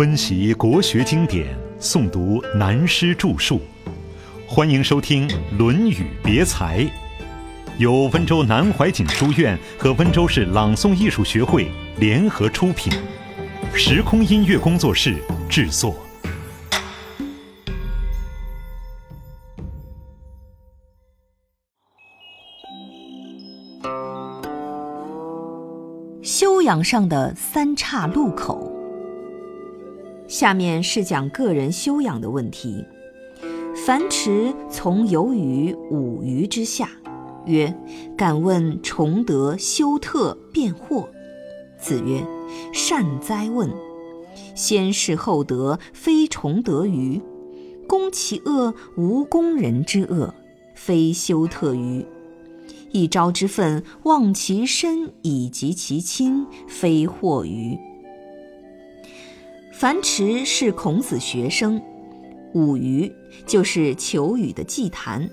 温习国学经典，诵读南师著述，欢迎收听《论语别裁》，由温州南怀瑾书院和温州市朗诵艺术学会联合出品，时空音乐工作室制作。修养上的三岔路口。下面是讲个人修养的问题。樊迟从游于五鱼之下，曰：“敢问崇德、修特、辩惑。”子曰：“善哉问！先事后德，非崇德于；攻其恶，无攻人之恶，非修特于；一朝之愤，忘其身以及其亲，非惑于。”樊迟是孔子学生，五鱼就是求雨的祭坛。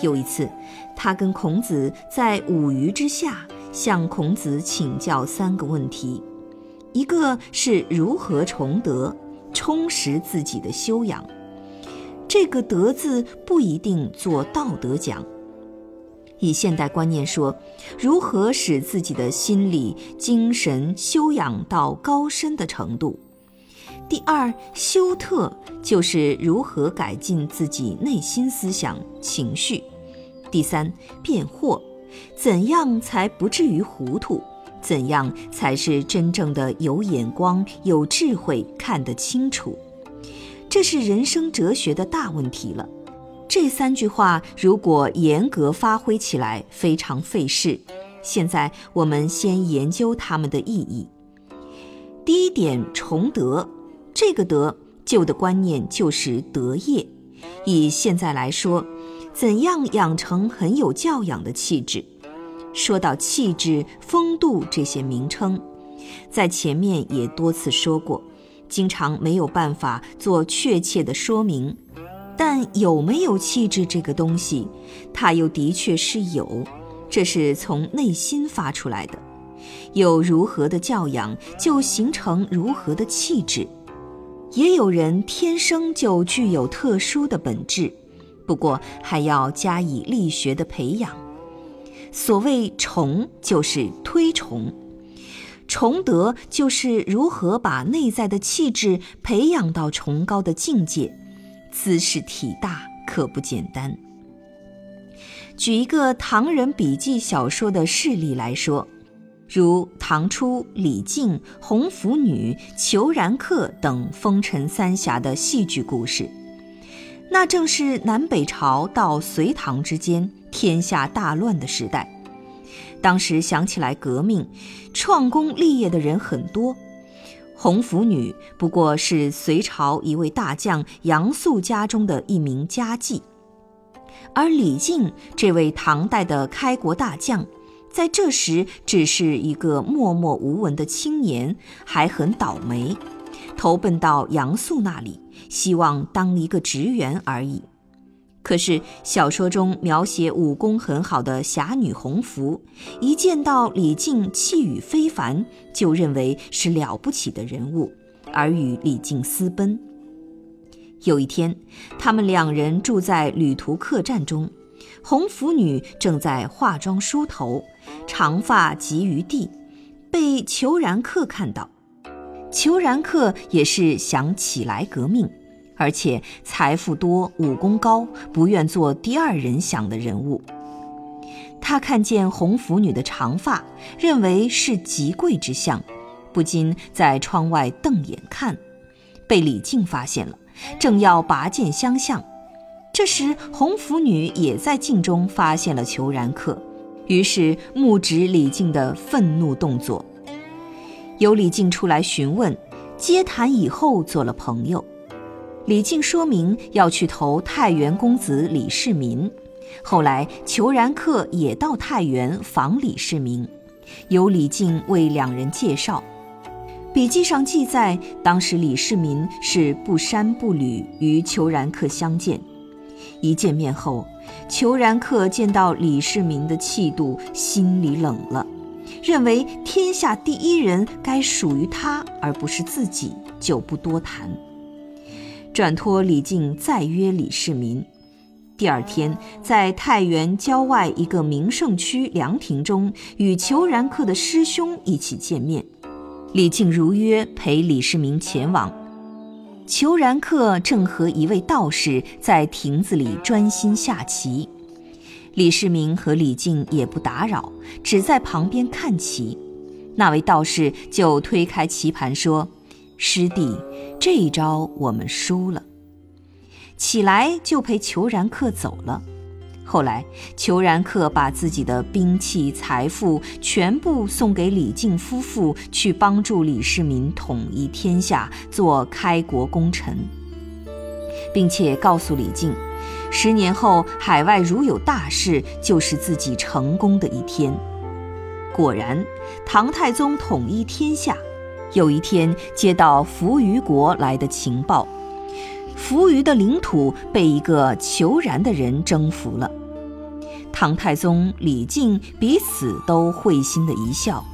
有一次，他跟孔子在五鱼之下，向孔子请教三个问题：一个是如何崇德，充实自己的修养。这个“德”字不一定做道德讲。以现代观念说，如何使自己的心理、精神修养到高深的程度。第二，修特就是如何改进自己内心思想、情绪；第三，辩惑，怎样才不至于糊涂？怎样才是真正的有眼光、有智慧、看得清楚？这是人生哲学的大问题了。这三句话如果严格发挥起来，非常费事。现在我们先研究它们的意义。第一点，崇德。这个德旧的观念就是德业，以现在来说，怎样养成很有教养的气质？说到气质、风度这些名称，在前面也多次说过，经常没有办法做确切的说明。但有没有气质这个东西，它又的确是有，这是从内心发出来的。有如何的教养，就形成如何的气质。也有人天生就具有特殊的本质，不过还要加以力学的培养。所谓崇，就是推崇；崇德，就是如何把内在的气质培养到崇高的境界。姿势体大，可不简单。举一个唐人笔记小说的事例来说。如唐初李靖、红拂女、裘然客等风尘三侠的戏剧故事，那正是南北朝到隋唐之间天下大乱的时代。当时想起来革命、创功立业的人很多，红拂女不过是隋朝一位大将杨素家中的一名家妓，而李靖这位唐代的开国大将。在这时，只是一个默默无闻的青年，还很倒霉，投奔到杨素那里，希望当一个职员而已。可是小说中描写武功很好的侠女红拂，一见到李靖气宇非凡，就认为是了不起的人物，而与李靖私奔。有一天，他们两人住在旅途客栈中。红拂女正在化妆梳头，长发及于地，被裘然客看到。裘然客也是想起来革命，而且财富多、武功高，不愿做第二人想的人物。他看见红拂女的长发，认为是极贵之相，不禁在窗外瞪眼看，被李靖发现了，正要拔剑相向。这时，红拂女也在镜中发现了裘然客，于是目指李靖的愤怒动作。由李靖出来询问，接谈以后做了朋友。李靖说明要去投太原公子李世民，后来裘然客也到太原访李世民，由李靖为两人介绍。笔记上记载，当时李世民是不衫不履与裘然客相见。一见面后，裘然客见到李世民的气度，心里冷了，认为天下第一人该属于他而不是自己，就不多谈。转托李靖再约李世民。第二天，在太原郊外一个名胜区凉亭中，与裘然客的师兄一起见面。李靖如约陪李世民前往。裘然客正和一位道士在亭子里专心下棋。李世民和李靖也不打扰，只在旁边看棋。那位道士就推开棋盘说。师弟，这一招我们输了。起来就陪裘然客走了。后来，裘然客把自己的兵器、财富全部送给李靖夫妇，去帮助李世民统一天下，做开国功臣，并且告诉李靖，十年后海外如有大事，就是自己成功的一天。果然，唐太宗统一天下。有一天，接到扶余国来的情报，扶余的领土被一个求然的人征服了。唐太宗李靖彼此都会心的一笑，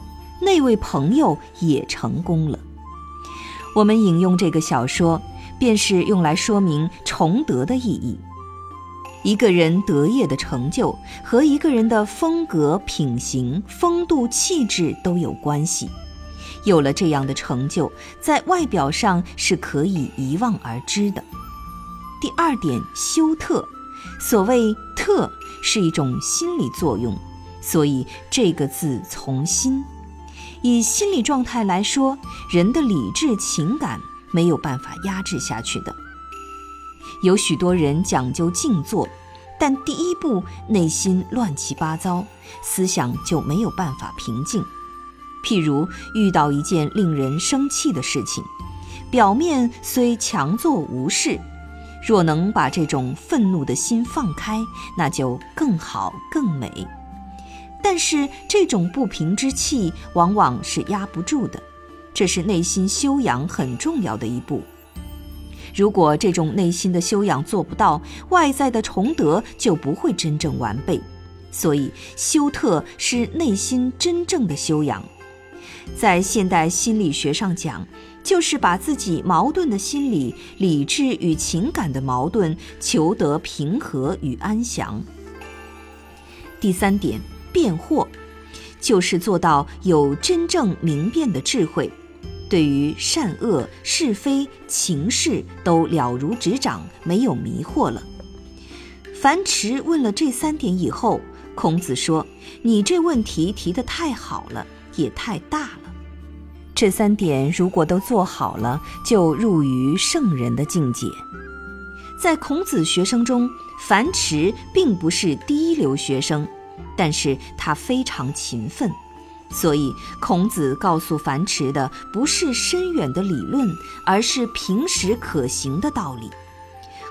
那位朋友也成功了。我们引用这个小说，便是用来说明崇德的意义。一个人德业的成就和一个人的风格、品行、风度、气质都有关系。有了这样的成就，在外表上是可以一望而知的。第二点，修特，所谓特是一种心理作用，所以这个字从心。以心理状态来说，人的理智情感没有办法压制下去的。有许多人讲究静坐，但第一步内心乱七八糟，思想就没有办法平静。譬如遇到一件令人生气的事情，表面虽强作无事，若能把这种愤怒的心放开，那就更好更美。但是这种不平之气往往是压不住的，这是内心修养很重要的一步。如果这种内心的修养做不到，外在的崇德就不会真正完备。所以修特是内心真正的修养。在现代心理学上讲，就是把自己矛盾的心理、理智与情感的矛盾求得平和与安详。第三点，辩惑，就是做到有真正明辨的智慧，对于善恶、是非、情势都了如指掌，没有迷惑了。樊迟问了这三点以后，孔子说：“你这问题提得太好了，也太大了。”这三点如果都做好了，就入于圣人的境界。在孔子学生中，樊迟并不是第一流学生，但是他非常勤奋，所以孔子告诉樊迟的不是深远的理论，而是平时可行的道理。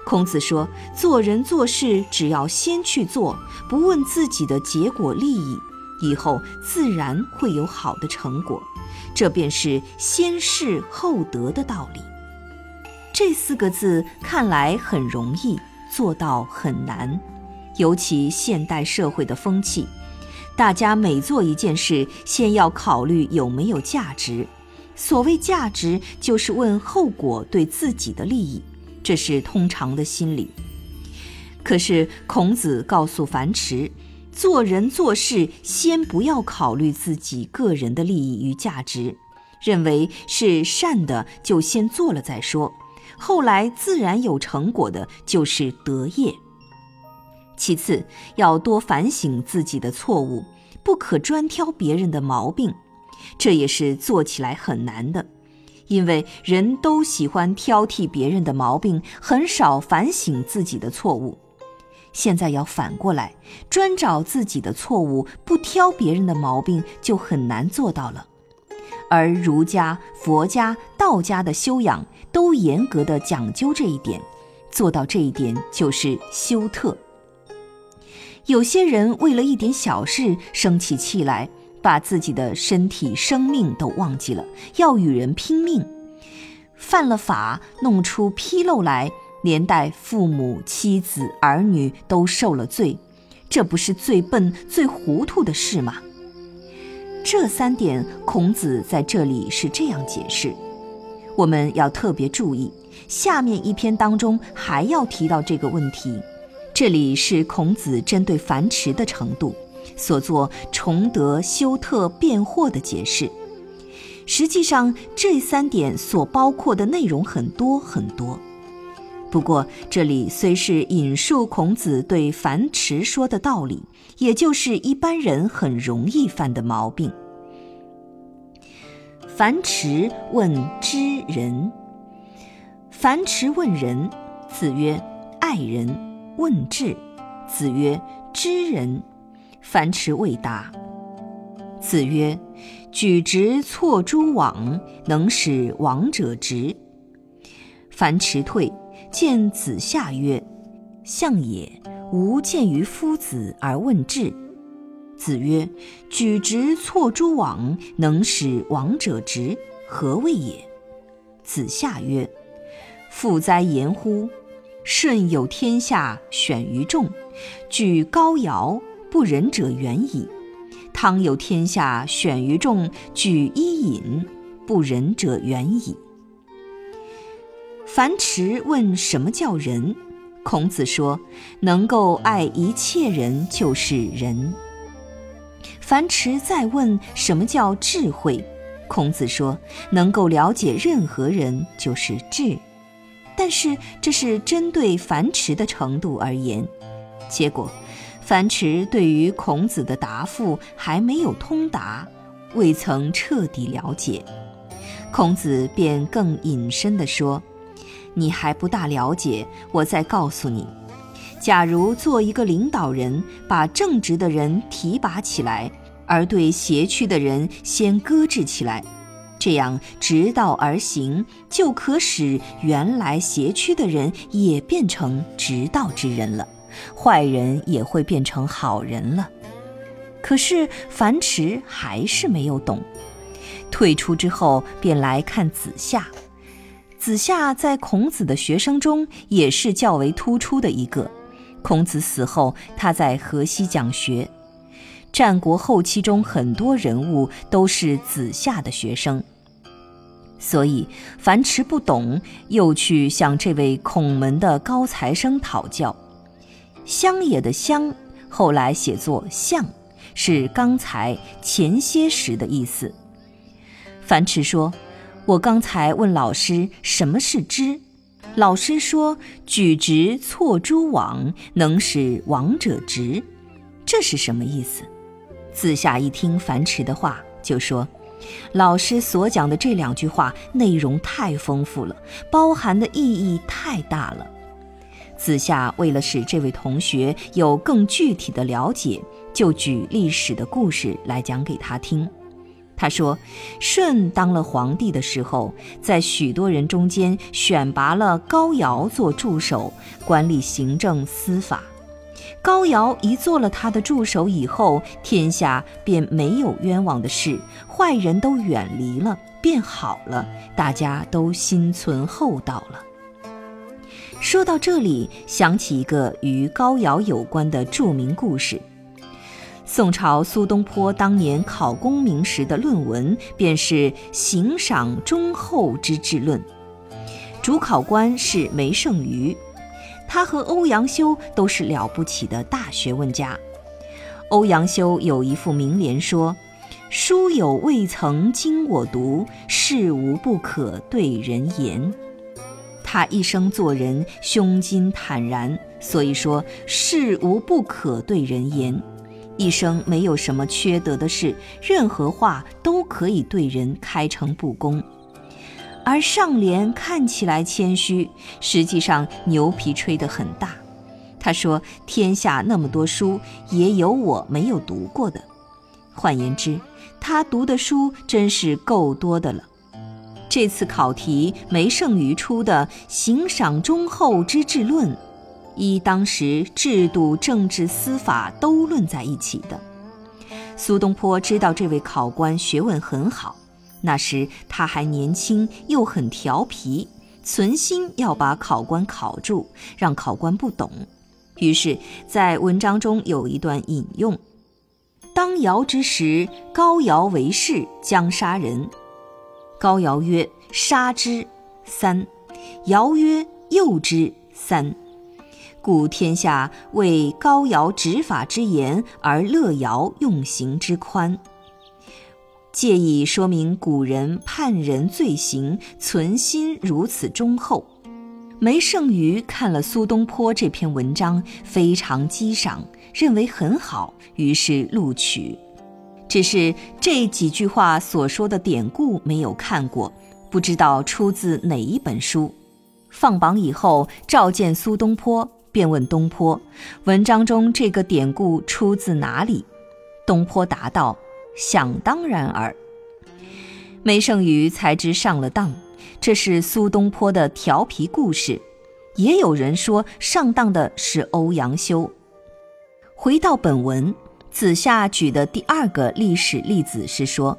孔子说：做人做事，只要先去做，不问自己的结果利益，以后自然会有好的成果。这便是先事后德的道理。这四个字看来很容易，做到很难。尤其现代社会的风气，大家每做一件事，先要考虑有没有价值。所谓价值，就是问后果对自己的利益，这是通常的心理。可是孔子告诉樊迟。做人做事，先不要考虑自己个人的利益与价值，认为是善的就先做了再说，后来自然有成果的，就是德业。其次，要多反省自己的错误，不可专挑别人的毛病，这也是做起来很难的，因为人都喜欢挑剔别人的毛病，很少反省自己的错误。现在要反过来，专找自己的错误，不挑别人的毛病，就很难做到了。而儒家、佛家、道家的修养都严格的讲究这一点，做到这一点就是修特。有些人为了一点小事生起气来，把自己的身体、生命都忘记了，要与人拼命，犯了法，弄出纰漏来。连带父母、妻子、儿女都受了罪，这不是最笨、最糊涂的事吗？这三点，孔子在这里是这样解释。我们要特别注意，下面一篇当中还要提到这个问题。这里是孔子针对樊迟的程度所做崇德、修特、辩惑的解释。实际上，这三点所包括的内容很多很多。不过，这里虽是引述孔子对樊迟说的道理，也就是一般人很容易犯的毛病。樊迟问知人。樊迟问仁，子曰：“爱人。”问智，子曰：“知人。”樊迟未答。子曰：“举直错诸枉，能使枉者直。”樊迟退，见子夏曰：“相也，吾见于夫子而问智。”子曰：“举直错诸枉，能使枉者直，何谓也？”子夏曰：“富哉言乎！舜有天下，选于众，举高尧，不仁者远矣；汤有天下，选于众，举伊尹，不仁者远矣。”樊迟问什么叫仁？孔子说：“能够爱一切人，就是仁。”樊迟再问什么叫智慧，孔子说：“能够了解任何人就是智。”但是这是针对樊迟的程度而言。结果，樊迟对于孔子的答复还没有通达，未曾彻底了解，孔子便更隐身地说：“你还不大了解，我再告诉你。”假如做一个领导人，把正直的人提拔起来，而对邪曲的人先搁置起来，这样直道而行，就可使原来邪曲的人也变成直道之人了，坏人也会变成好人了。可是樊迟还是没有懂，退出之后便来看子夏。子夏在孔子的学生中也是较为突出的一个。孔子死后，他在河西讲学。战国后期中很多人物都是子夏的学生，所以樊迟不懂，又去向这位孔门的高材生讨教。乡野的乡，后来写作相，是刚才前些时的意思。樊迟说：“我刚才问老师什么是知。”老师说：“举直错诸枉，能使枉者直。”这是什么意思？子夏一听樊迟的话，就说：“老师所讲的这两句话内容太丰富了，包含的意义太大了。”子夏为了使这位同学有更具体的了解，就举历史的故事来讲给他听。他说：“舜当了皇帝的时候，在许多人中间选拔了高尧做助手，管理行政司法。高尧一做了他的助手以后，天下便没有冤枉的事，坏人都远离了，变好了，大家都心存厚道了。”说到这里，想起一个与高尧有关的著名故事。宋朝苏东坡当年考功名时的论文，便是《行赏忠厚之治论》，主考官是梅圣俞，他和欧阳修都是了不起的大学问家。欧阳修有一副名联说：“书有未曾经我读，事无不可对人言。”他一生做人胸襟坦然，所以说事无不可对人言。一生没有什么缺德的事，任何话都可以对人开诚布公。而上联看起来谦虚，实际上牛皮吹得很大。他说：“天下那么多书，也有我没有读过的。”换言之，他读的书真是够多的了。这次考题，没剩余出的《行赏忠厚之治论》。依当时制度、政治、司法都论在一起的。苏东坡知道这位考官学问很好，那时他还年轻，又很调皮，存心要把考官考住，让考官不懂。于是，在文章中有一段引用：“当尧之时，高尧为士，将杀人。高尧曰：“杀之。”三。尧曰：“诱之。”三。故天下为高尧执法之严，而乐尧用刑之宽。借以说明古人判人罪行存心如此忠厚。梅圣俞看了苏东坡这篇文章，非常激赏，认为很好，于是录取。只是这几句话所说的典故没有看过，不知道出自哪一本书。放榜以后，召见苏东坡，便问东坡：“文章中这个典故出自哪里？”东坡答道：“想当然尔。”梅圣俞才知上了当。这是苏东坡的调皮故事，也有人说上当的是欧阳修。回到本文，子夏举的第二个历史例子是说，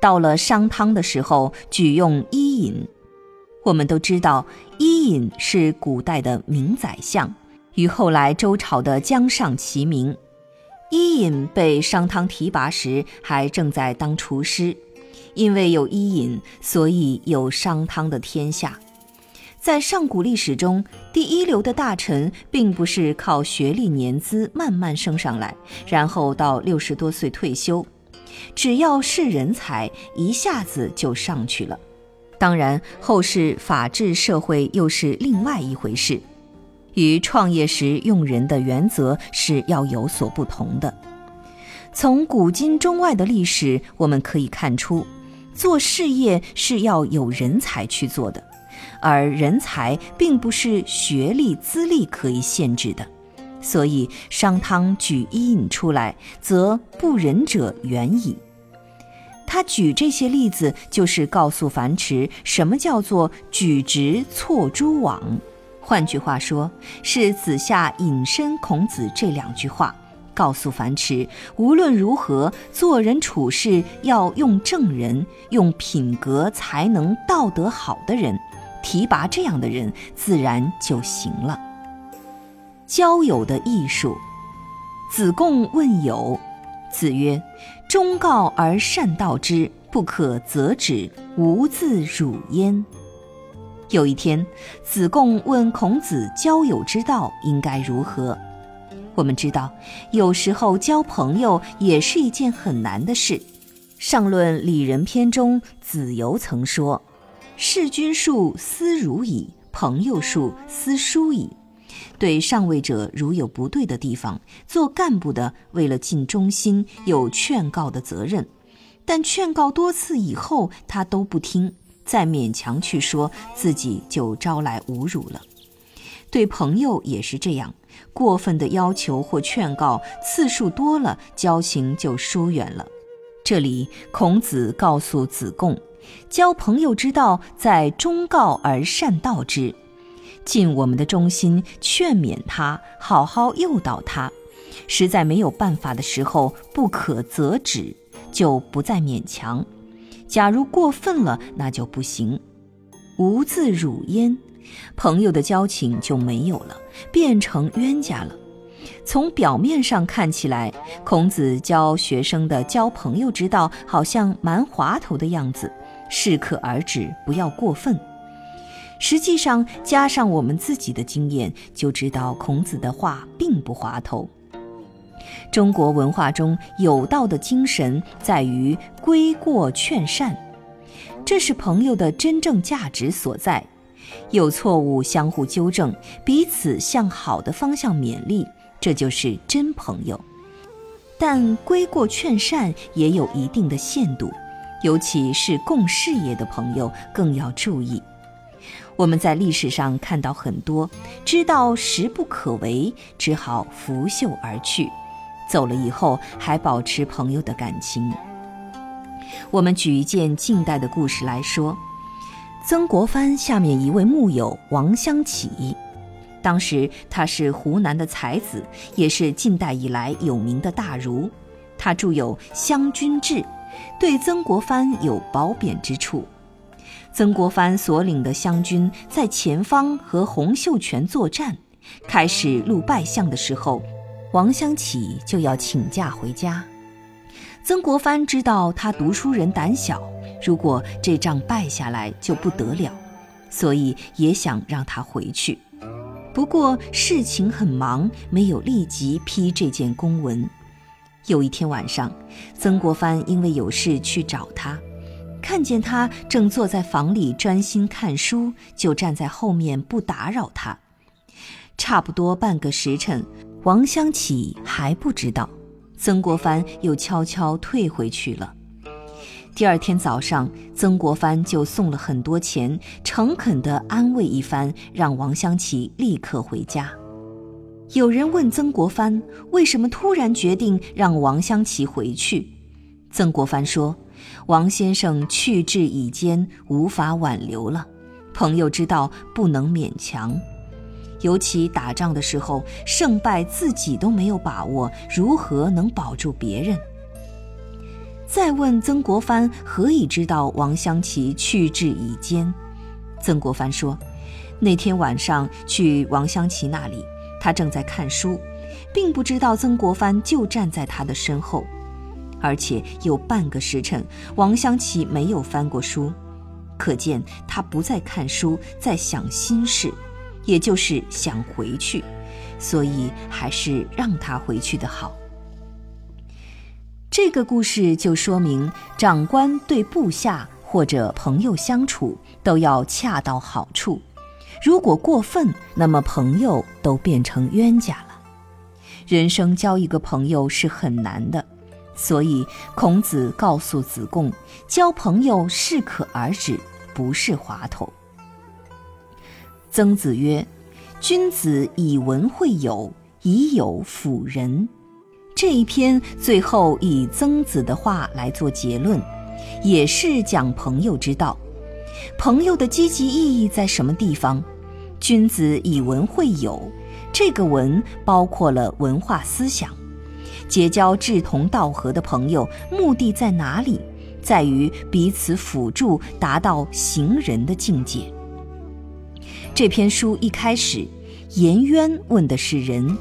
到了商汤的时候，举用伊尹。我们都知道，伊尹是古代的名宰相，与后来周朝的姜尚齐名。伊尹被商汤提拔时，还正在当厨师。因为有伊尹，所以有商汤的天下。在上古历史中，第一流的大臣并不是靠学历年资慢慢升上来，然后到六十多岁退休，只要是人才，一下子就上去了。当然，后世法治社会又是另外一回事，与创业时用人的原则是要有所不同的。从古今中外的历史，我们可以看出。做事业是要有人才去做的，而人才并不是学历资历可以限制的，所以商汤举伊尹出来，则不仁者远矣。他举这些例子，就是告诉樊迟什么叫做举直错诸枉。换句话说，是子夏引申孔子这两句话。告诉樊迟，无论如何做人处事要用正人，用品格、才能、道德好的人，提拔这样的人，自然就行了。交友的艺术。子贡问友，子曰：“忠告而善道之，不可则止，无自辱焉。”有一天，子贡问孔子交友之道应该如何。我们知道，有时候交朋友也是一件很难的事。上论礼仁篇中，子游曾说：“事君术思如矣，朋友术思疏矣。”对上位者如有不对的地方，做干部的为了尽忠心，有劝告的责任。但劝告多次以后，他都不听，再勉强去说，自己就招来侮辱了。对朋友也是这样。过分的要求或劝告次数多了，交情就疏远了。这里孔子告诉子贡，交朋友之道在忠告而善道之，尽我们的忠心劝勉他，好好诱导他。实在没有办法的时候，不可则止，就不再勉强。假如过分了，那就不行。无自辱焉。朋友的交情就没有了，变成冤家了。从表面上看起来，孔子教学生的交朋友之道好像蛮滑头的样子，适可而止，不要过分。实际上，加上我们自己的经验，就知道孔子的话并不滑头。中国文化中有道的精神在于规过劝善，这是朋友的真正价值所在。有错误相互纠正，彼此向好的方向勉励，这就是真朋友。但规过劝善也有一定的限度，尤其是共事业的朋友更要注意。我们在历史上看到很多，知道时不可为，只好拂袖而去，走了以后还保持朋友的感情。我们举一件近代的故事来说。曾国藩下面一位幕友王湘起，当时他是湖南的才子，也是近代以来有名的大儒。他著有《湘军志》，对曾国藩有褒贬之处。曾国藩所领的湘军在前方和洪秀全作战，开始露败相的时候，王湘起就要请假回家。曾国藩知道他读书人胆小，如果这仗败下来就不得了，所以也想让他回去。不过事情很忙，没有立即批这件公文。有一天晚上，曾国藩因为有事去找他，看见他正坐在房里专心看书，就站在后面不打扰他。差不多半个时辰，王湘启还不知道。曾国藩又悄悄退回去了。第二天早上，曾国藩就送了很多钱，诚恳地安慰一番，让王湘琪立刻回家。有人问曾国藩为什么突然决定让王湘琪回去，曾国藩说：“王先生去志已坚，无法挽留了。朋友知道不能勉强。”尤其打仗的时候，胜败自己都没有把握，如何能保住别人？再问曾国藩何以知道王湘琪去志已坚？曾国藩说：“那天晚上去王湘琪那里，他正在看书，并不知道曾国藩就站在他的身后，而且有半个时辰，王湘琪没有翻过书，可见他不在看书，在想心事。”也就是想回去，所以还是让他回去的好。这个故事就说明，长官对部下或者朋友相处都要恰到好处，如果过分，那么朋友都变成冤家了。人生交一个朋友是很难的，所以孔子告诉子贡，交朋友适可而止，不是滑头。曾子曰：“君子以文会友，以友辅仁。”这一篇最后以曾子的话来做结论，也是讲朋友之道。朋友的积极意义在什么地方？君子以文会友，这个文包括了文化思想。结交志同道合的朋友，目的在哪里？在于彼此辅助，达到行人的境界。这篇书一开始，颜渊问的是人，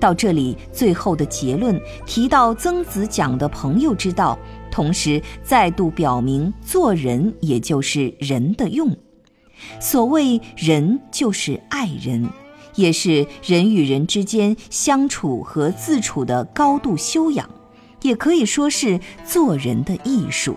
到这里最后的结论提到曾子讲的朋友之道，同时再度表明做人也就是人的用。所谓人，就是爱人，也是人与人之间相处和自处的高度修养，也可以说是做人的艺术。